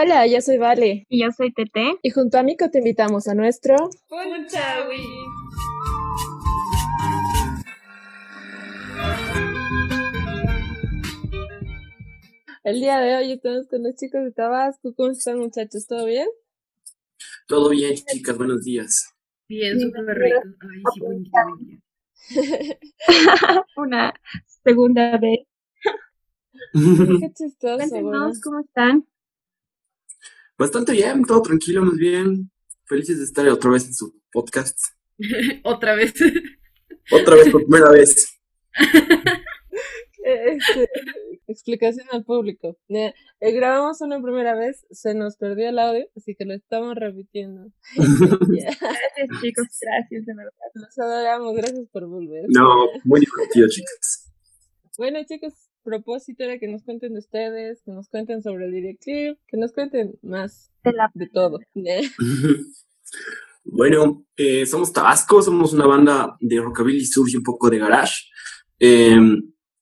Hola, yo soy Vale. Y yo soy Tete. Y junto a Mico te invitamos a nuestro Punchawi. El día de hoy estamos con los chicos de Tabasco. ¿Cómo están, muchachos? ¿Todo bien? Todo bien, chicas. Buenos días. Bien, súper rico. Ay, sí, buen día, buen día. Una segunda vez. Qué chistoso. Cuéntenos cómo están. Bastante bien, todo tranquilo, muy bien. Felices de estar otra vez en su podcast. otra vez. Otra vez por primera vez. Este, explicación al público. Eh, grabamos una primera vez, se nos perdió el audio, así que lo estamos repitiendo. Gracias, chicos, gracias, de verdad. Los adoramos, gracias por volver. No, muy divertido, chicas. Bueno, chicos, propósito era que nos cuenten de ustedes, que nos cuenten sobre el videoclip, que nos cuenten más de, la... de todo. Bueno, eh, somos Tabasco, somos una banda de rockabilly surge un poco de garage. Eh,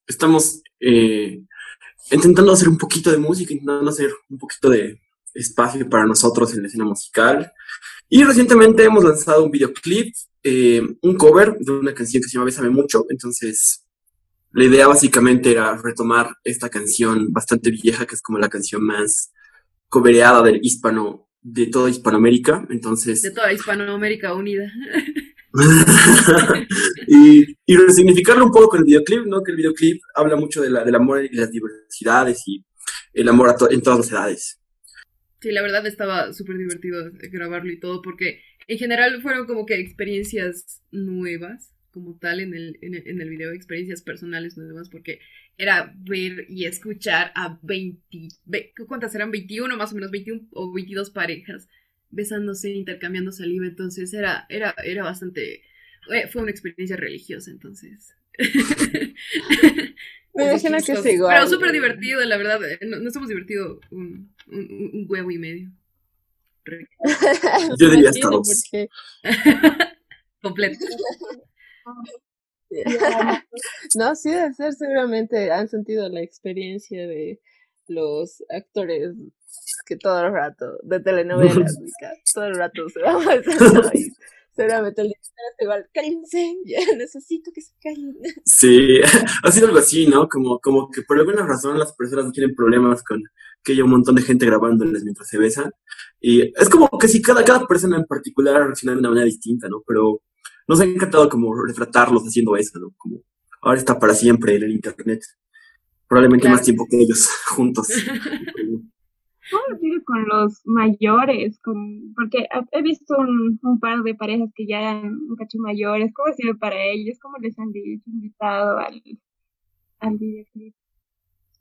estamos eh, intentando hacer un poquito de música, intentando hacer un poquito de espacio para nosotros en la escena musical. Y recientemente hemos lanzado un videoclip, eh, un cover de una canción que se llama Bésame Mucho. Entonces, la idea básicamente era retomar esta canción bastante vieja, que es como la canción más cobereada del hispano, de toda Hispanoamérica. Entonces. De toda Hispanoamérica unida. y, y, resignificarlo un poco con el videoclip, ¿no? Que el videoclip habla mucho de la, del amor y las diversidades y el amor a en todas las edades. Sí, la verdad estaba súper divertido grabarlo y todo, porque en general fueron como que experiencias nuevas, como tal, en el, en el, en el video, experiencias personales nuevas, porque era ver y escuchar a 20, ¿cuántas eran? 21 más o menos, 21 o 22 parejas besándose, intercambiando saliva, entonces era, era, era bastante, fue una experiencia religiosa, entonces. Me imagino que es igual. Pero súper divertido, la verdad, eh, nos, hemos divertido un, un, un, huevo y medio. Yo diría hasta dos. Completo. no, sí debe ser, seguramente han sentido la experiencia de los actores que todo el rato, de telenovelas, todo el rato se va a y seguramente el director igual, cállense, ya necesito que se callen. Sí, ha sido algo así, ¿no? Como, como que por alguna razón las personas no tienen problemas con que haya un montón de gente grabándoles mientras se besan. Y es como que si cada, cada persona en particular reacciona de una manera distinta, ¿no? Pero nos ha encantado como retratarlos haciendo eso, ¿no? Como ahora está para siempre en el internet. Probablemente más tiempo que ellos juntos. ¿Cómo con los mayores? Con, porque he visto un, un, par de parejas que ya eran un cacho mayores. ¿Cómo ha sido para ellos? ¿Cómo les han dicho, invitado al, al videoclip?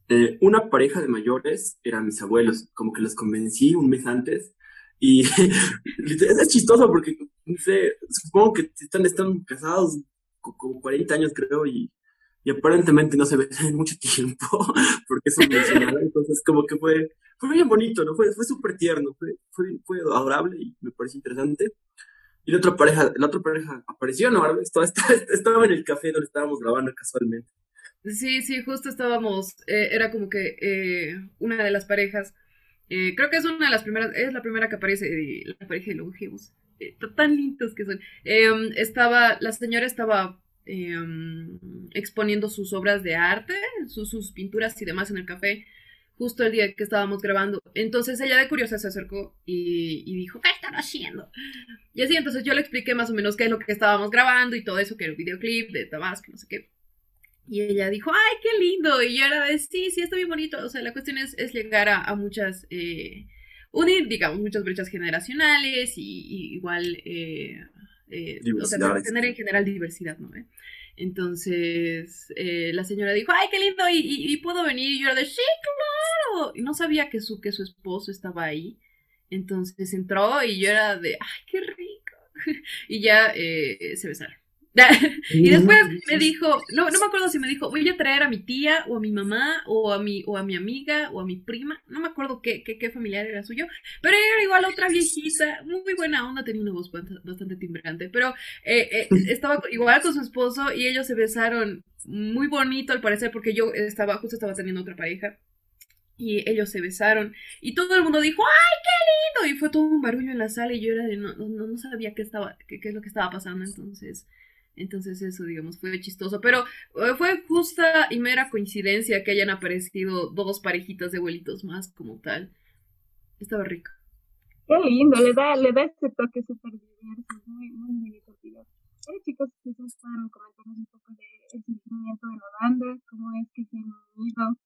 Eh, una pareja de mayores eran mis abuelos, como que los convencí un mes antes. Y es chistoso porque, no sé, supongo que están, están casados como 40 años, creo, y y aparentemente no se ve en mucho tiempo porque es mencionado, entonces como que fue, fue bien bonito, ¿no? Fue, fue súper tierno, fue, fue, fue, adorable y me pareció interesante. Y la otra pareja, la otra pareja apareció, ¿no? Estaba, estaba en el café donde estábamos grabando casualmente. Sí, sí, justo estábamos, eh, era como que eh, una de las parejas, eh, creo que es una de las primeras, es la primera que aparece, la pareja de longevos, tan lindos que son. Em, estaba, la señora estaba Em, exponiendo sus obras de arte, sus, sus, pinturas y demás en el café, justo el día que estábamos grabando. Entonces ella de curiosa se acercó y, y, dijo, ¿qué están haciendo? Y así, entonces yo le expliqué más o menos qué es lo que estábamos grabando y todo eso, que el videoclip de Tabasco, no sé qué. Y ella dijo, ¡ay, qué lindo! Y yo era de, sí, sí, está bien bonito. O sea, la cuestión es, es llegar a, a muchas, eh, unir, digamos, muchas brechas generacionales y, y igual eh, eh, o sea, tener en general diversidad, ¿no? ¿Eh? Entonces, eh, la señora dijo, ay, qué lindo, y, y, puedo venir, y yo era de, sí, claro, y no sabía que su, que su esposo estaba ahí, entonces entró y yo era de, ay, qué rico, y ya eh, se besaron. y después me dijo, no, no me acuerdo si me dijo, voy a traer a mi tía o a mi mamá o a mi, o a mi amiga o a mi prima, no me acuerdo qué, qué, qué familiar era suyo, pero era igual otra viejita, muy buena onda, tenía una voz bastante timbrante, pero eh, eh, estaba igual con su esposo y ellos se besaron muy bonito al parecer porque yo estaba, justo estaba teniendo otra pareja y ellos se besaron y todo el mundo dijo ¡ay, qué lindo! Y fue todo un barullo en la sala y yo era de no, no, no sabía qué estaba, qué, qué es lo que estaba pasando entonces. Entonces eso, digamos, fue chistoso. Pero eh, fue justa y mera coincidencia que hayan aparecido dos parejitas de abuelitos más como tal. Estaba rico. Qué lindo, le da, le da este toque súper diverso, muy, muy divertido. Bueno, chicos, quizás pueden comentarnos un poco del sentimiento de la banda, cómo es que se han unido.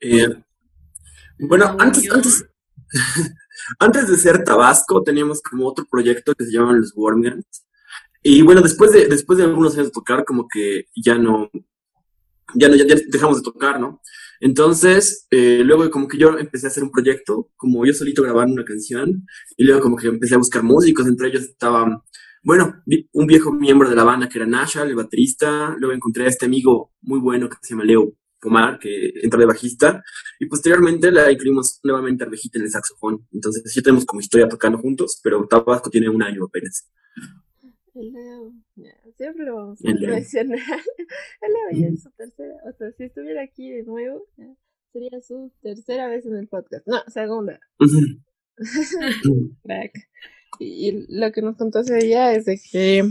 Eh, bueno, antes, antes, antes de ser Tabasco, teníamos como otro proyecto que se llama Los Wormgans. Y bueno, después de, después de algunos años de tocar, como que ya no, ya no, ya, ya dejamos de tocar, ¿no? Entonces, eh, luego como que yo empecé a hacer un proyecto, como yo solito grabando una canción, y luego como que empecé a buscar músicos, entre ellos estaba, bueno, un viejo miembro de la banda que era Nasha, el baterista, luego encontré a este amigo muy bueno que se llama Leo Pomar, que entra de bajista, y posteriormente la incluimos nuevamente a Arvejita en el saxofón. Entonces, ya tenemos como historia tocando juntos, pero Tabasco tiene un año apenas. El Leo, siempre lo vamos a mencionar. El Leo ya es su tercera, o sea, si estuviera aquí de nuevo, sería su tercera vez en el podcast. No, segunda. Crack. Y, y lo que nos contó ese día es de que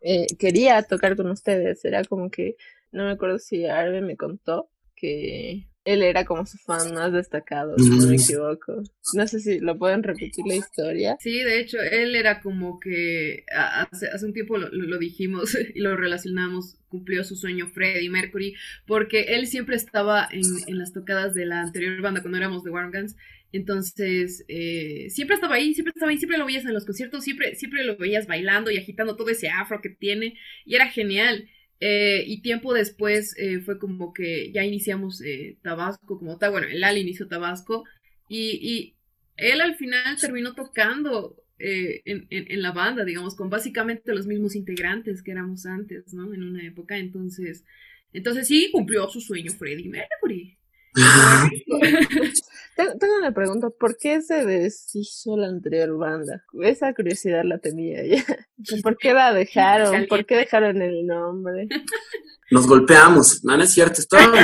eh, quería tocar con ustedes. Era como que, no me acuerdo si Arbe me contó que él era como su fan más destacado, si no me equivoco. No sé si lo pueden repetir la historia. Sí, de hecho, él era como que hace, hace un tiempo lo, lo- lo dijimos y lo relacionamos, cumplió su sueño Freddie Mercury, porque él siempre estaba en, en las tocadas de la anterior banda cuando éramos de Warm Guns. Entonces, eh, siempre estaba ahí, siempre estaba ahí, siempre lo veías en los conciertos, siempre, siempre lo veías bailando y agitando todo ese afro que tiene, y era genial. Eh, y tiempo después eh, fue como que ya iniciamos eh, Tabasco como tal, bueno, el Ali inició Tabasco, y, y él al final terminó tocando eh, en, en- en la banda, digamos, con básicamente los mismos integrantes que éramos antes, ¿no? En una época, entonces, entonces sí cumplió su sueño Freddie Mercury. Tengo, una pregunta, ¿por qué se deshizo la anterior banda? Esa curiosidad la tenía ya. ¿Por qué la dejaron? ¿Por qué dejaron el nombre? Nos golpeamos. No, no es cierto, estábamos.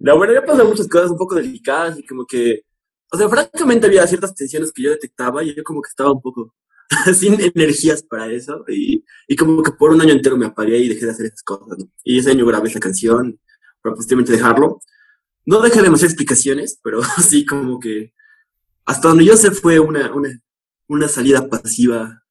no, bueno, ya pasaron muchas cosas un poco delicadas y como que, o sea, francamente había ciertas tensiones que yo detectaba y yo como que estaba un poco sin energías para eso y, y como que por un año entero me apagué y dejé de hacer esas cosas, ¿no? Y ese año grabé esa canción para posteriormente dejarlo. No dejé demasiadas explicaciones, pero sí como que hasta donde yo sé fue una, una, una salida pasiva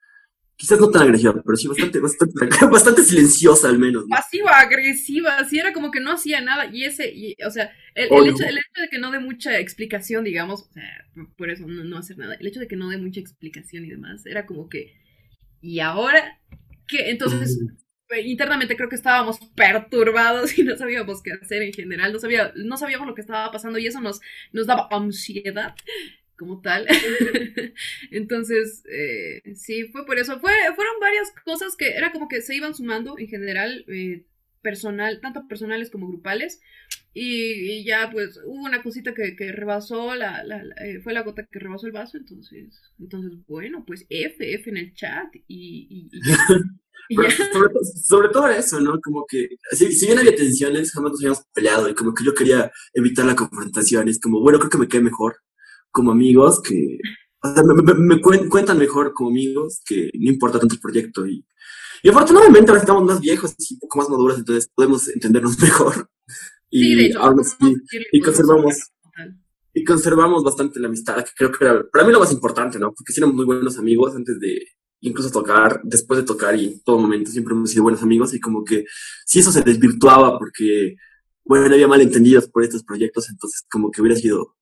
Quizás no tan agresiva, pero sí bastante, bastante, bastante silenciosa al menos. ¿no? Pasiva, agresiva, sí era como que no hacía nada y ese, y, o sea, el, hecho, el hecho de que no dé mucha explicación, digamos, o sea, por eso no, no hacer nada, el hecho de que no dé mucha explicación y demás, era como que, ¿y ahora qué? Entonces, internamente creo que estábamos perturbados y no sabíamos qué hacer en general, no, sabía, no sabíamos lo que estaba pasando y eso nos, nos daba ansiedad como tal. Entonces, eh, sí, fue por eso. Fue, fueron varias cosas que era como que se iban sumando en general, eh, personal, tanto personales como grupales. Y, ya, pues, hubo una cosita que, que rebasó, la, eh, fue la gota que rebasó el vaso. Entonces, entonces bueno, pues F, F en el chat y, y. Pero sobre, sobre todo eso, ¿no? Como que, si, si bien había tensiones, jamás nos habíamos peleado y como que yo quería evitar la confrontación. Es como, bueno, creo que me quedé mejor como amigos que, o sea, me, me- me cuen- cuentan mejor como amigos que no importa tanto el proyecto. Y, y afortunadamente ahora estamos más viejos y un poco más maduros, entonces podemos entendernos mejor. Y Sí, de hecho, aún así, y conservamos, y conservamos bastante la amistad, que creo que era para mí lo más importante, ¿no? Porque sí éramos muy buenos amigos antes de incluso tocar, después de tocar y en todo momento siempre hemos sido buenos amigos y como que si eso se desvirtuaba porque, bueno, había malentendidos por estos proyectos, entonces como que hubiera sido,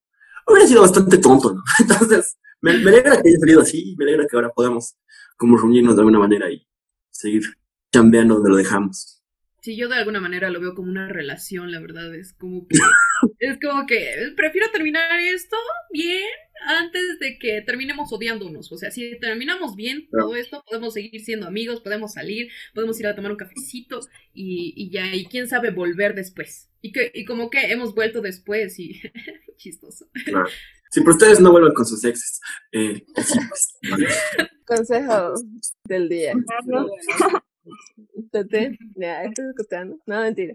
hubiera sido bastante tonto, ¿no? Entonces, me, me alegra que haya salido así, me alegra que ahora podamos como reunirnos de alguna manera y seguir chambeando donde lo dejamos. Sí, yo de alguna manera lo veo como una relación, la verdad, es como que es como que prefiero terminar esto bien antes de que terminemos odiándonos. O sea, si terminamos bien todo esto, podemos seguir siendo amigos, podemos salir, podemos ir a tomar un cafecito y, y ya, y quién sabe volver después. Y que, y como que hemos vuelto después y chistoso. Claro. Sí, pero ustedes no vuelvan con sus exes. Eh, sí, pues, vale. Consejo del día. Claro. Tete, ya, ¿estás escuchando? No, mentira.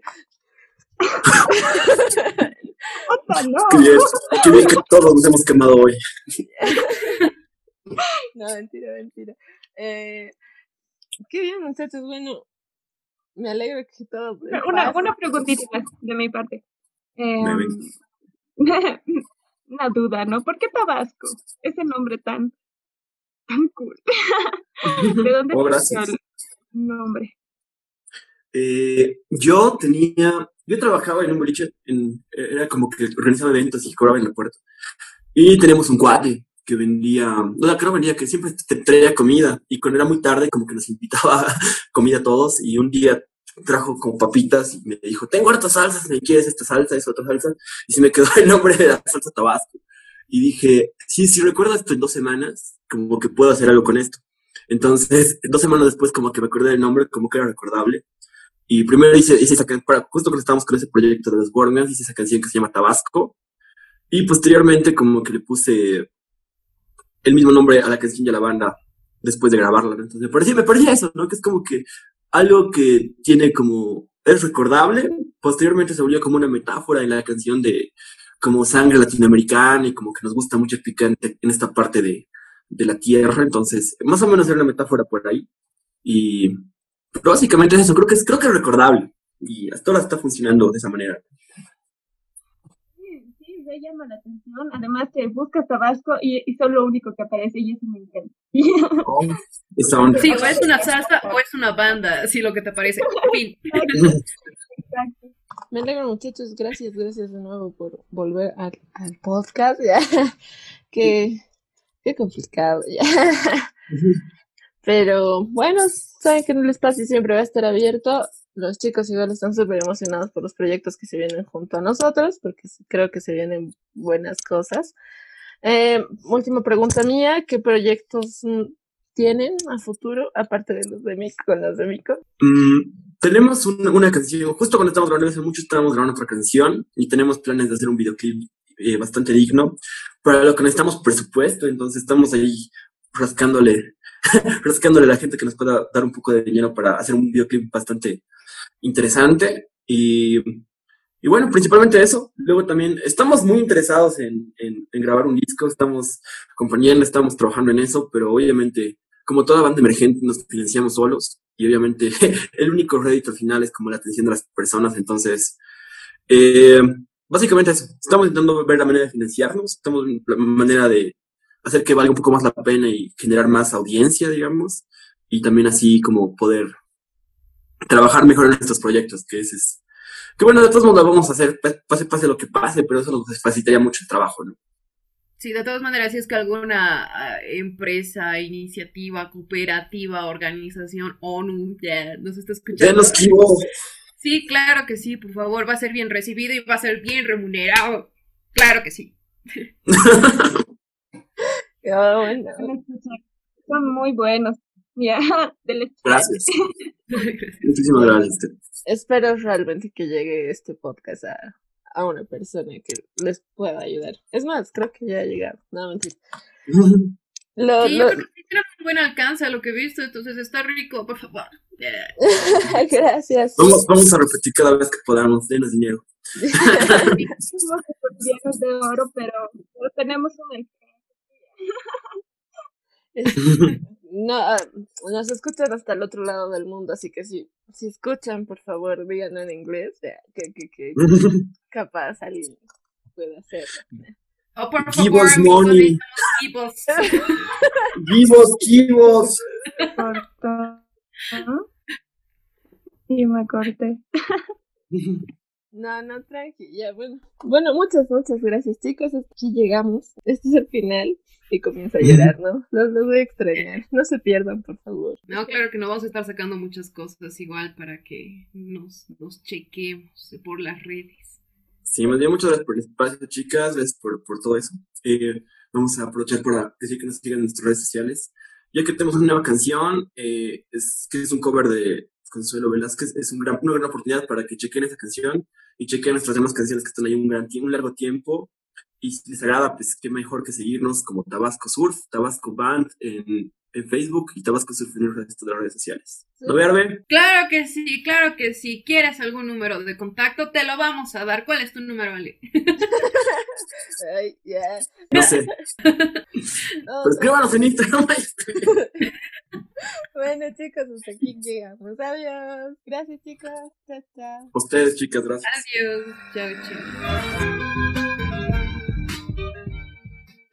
No. Qué bien, qué bien que todos nos hemos quemado hoy. no, mentira, mentira. Eh, qué bien, muchachos. Bueno, me alegro que todo. Una, una preguntita de mi parte. Eh, una duda, ¿no? ¿Por qué Tabasco? Ese nombre tan, tan cool. ¿De dónde Oh, gracias. el nombre? Eh, yo tenía, yo trabajaba en un boliche, en, era como que organizaba eventos y cobraba en el puerto. Y teníamos un cuate que vendía, no, creo que vendía, que siempre te traía comida. Y cuando era muy tarde, como que nos invitaba comida a todos. Y un día trajo como papitas y me dijo, tengo hartas salsas, ¿me quieres esta salsa, esa otra salsa? Y se me quedó el nombre de la salsa Tabasco. Y dije, sí, si recuerdo esto en dos semanas, como que puedo hacer algo con esto. Entonces, dos semanas después, como que me acordé del nombre, como que era recordable. Y primero hice, hice esa canción, justo cuando estábamos con ese proyecto de los Warners, hice esa canción que se llama Tabasco. Y posteriormente, como que le puse el mismo nombre a la canción y a la banda después de grabarla. Entonces, me parecía, me parecía eso, ¿no? Que es como que algo que tiene como, es recordable. Posteriormente se volvió como una metáfora en la canción de como sangre latinoamericana y como que nos gusta mucho el picante en esta parte de, de la tierra. Entonces, más o menos era una metáfora por ahí. Y pero básicamente es eso, creo que es, creo que es recordable. Y hasta ahora está funcionando de esa manera. Sí, sí, me llama la atención. Además, que buscas Tabasco y, y son lo único que aparece y eso me encanta. Onda. Sí, o es una salsa o es una banda, si lo que te parece. Fin. Exacto. Me alegro, muchachos. Gracias, gracias de nuevo por volver al, al podcast. Ya. Qué, qué complicado. Ya. Pero bueno, saben que el espacio siempre va a estar abierto. Los chicos igual están súper emocionados por los proyectos que se vienen junto a nosotros, porque creo que se vienen buenas cosas. Eh, última pregunta mía, ¿qué proyectos mm, tienen a futuro, aparte de los de Mico? Mm, tenemos una canción, justo cuando estamos grabando hace mucho, estábamos grabando otra canción y tenemos planes de hacer un videoclip eh, bastante digno, para lo que necesitamos presupuesto, entonces estamos ahí rascándole, rascándole a la gente que nos pueda dar un poco de dinero para hacer un videoclip bastante interesante. Y, y bueno, principalmente eso. Luego también estamos muy interesados en, en, en grabar un disco, estamos acompañando, estamos trabajando en eso, pero obviamente, como toda banda emergente, nos financiamos solos. Y obviamente el único rédito final es como la atención de las personas, entonces, eh, básicamente eso. Estamos intentando ver la manera de financiarnos, estamos la manera de hacer que valga un poco más la pena y generar más audiencia, digamos, y también así como poder trabajar mejor en estos proyectos, que ese es, que bueno, de todos modos lo vamos a hacer, pase, pase lo que pase, pero eso nos facilitaría mucho el trabajo, ¿no? Sí, de todas maneras, si es que alguna uh, empresa, iniciativa, cooperativa, organización, ONU, ya nos está escuchando. Kibo. Sí, claro que sí, por favor, va a ser bien recibido y va a ser bien remunerado. Claro que sí. Oh, bueno. Son muy buenos. Ya, del Gracias. Muchísimas gracias. Espero realmente que llegue este podcast a, a una persona que les pueda ayudar. Es más, creo que ya ha llegado. No, mentira. Lo, sí, lo... yo creo que tiene un buen alcance a lo que he visto, entonces está rico, por favor. Yeah. Gracias. Vamos, vamos a repetir cada vez que podamos, denos dinero. Somos de oro, pero, pero tenemos un no, nos escuchan hasta el otro lado del mundo, así que si, si escuchan, por favor, díganlo en inglés, ya, que, que, que capaz alguien puede hacerlo. Oh, por Give us money. kibos. corto. Y me corté. No, no, tranqui, ya, bueno. Bueno, muchas, muchas gracias, chicos. Hasta aquí llegamos. Este es el final y comienzo a llorar, ¿no? Los, los voy a extrañar. No se pierdan, por favor. No, claro que no vamos a estar sacando muchas cosas igual para que nos, nos chequemos por las redes. Sí, más bien muchas gracias por el espacio, chicas, gracias por, por todo eso. Eh, vamos a aprovechar para decir que nos sigan en nuestras redes sociales. Ya que tenemos una nueva canción, eh, es, que es un cover de Consuelo Velázquez, es una gran oportunidad para que chequen esa canción y chequen nuestras demás canciones que están ahí un, gran, un largo tiempo. Y si les agrada, pues qué mejor que seguirnos como Tabasco Surf, Tabasco Band en, en Facebook y Tabasco Surfing en el resto de las redes sociales. ¿Lo verde? Claro que sí, claro que sí. ¿Quieres algún número de contacto? Te lo vamos a dar. ¿Cuál es tu número, Ale? Ay, ya. No sé. No, Pero escríbanos en Instagram. Bueno, chicos, hasta aquí llegamos. Adiós. Gracias, chicos. Chao, chao. Ustedes, chicas, gracias. Adiós. Chao, chao.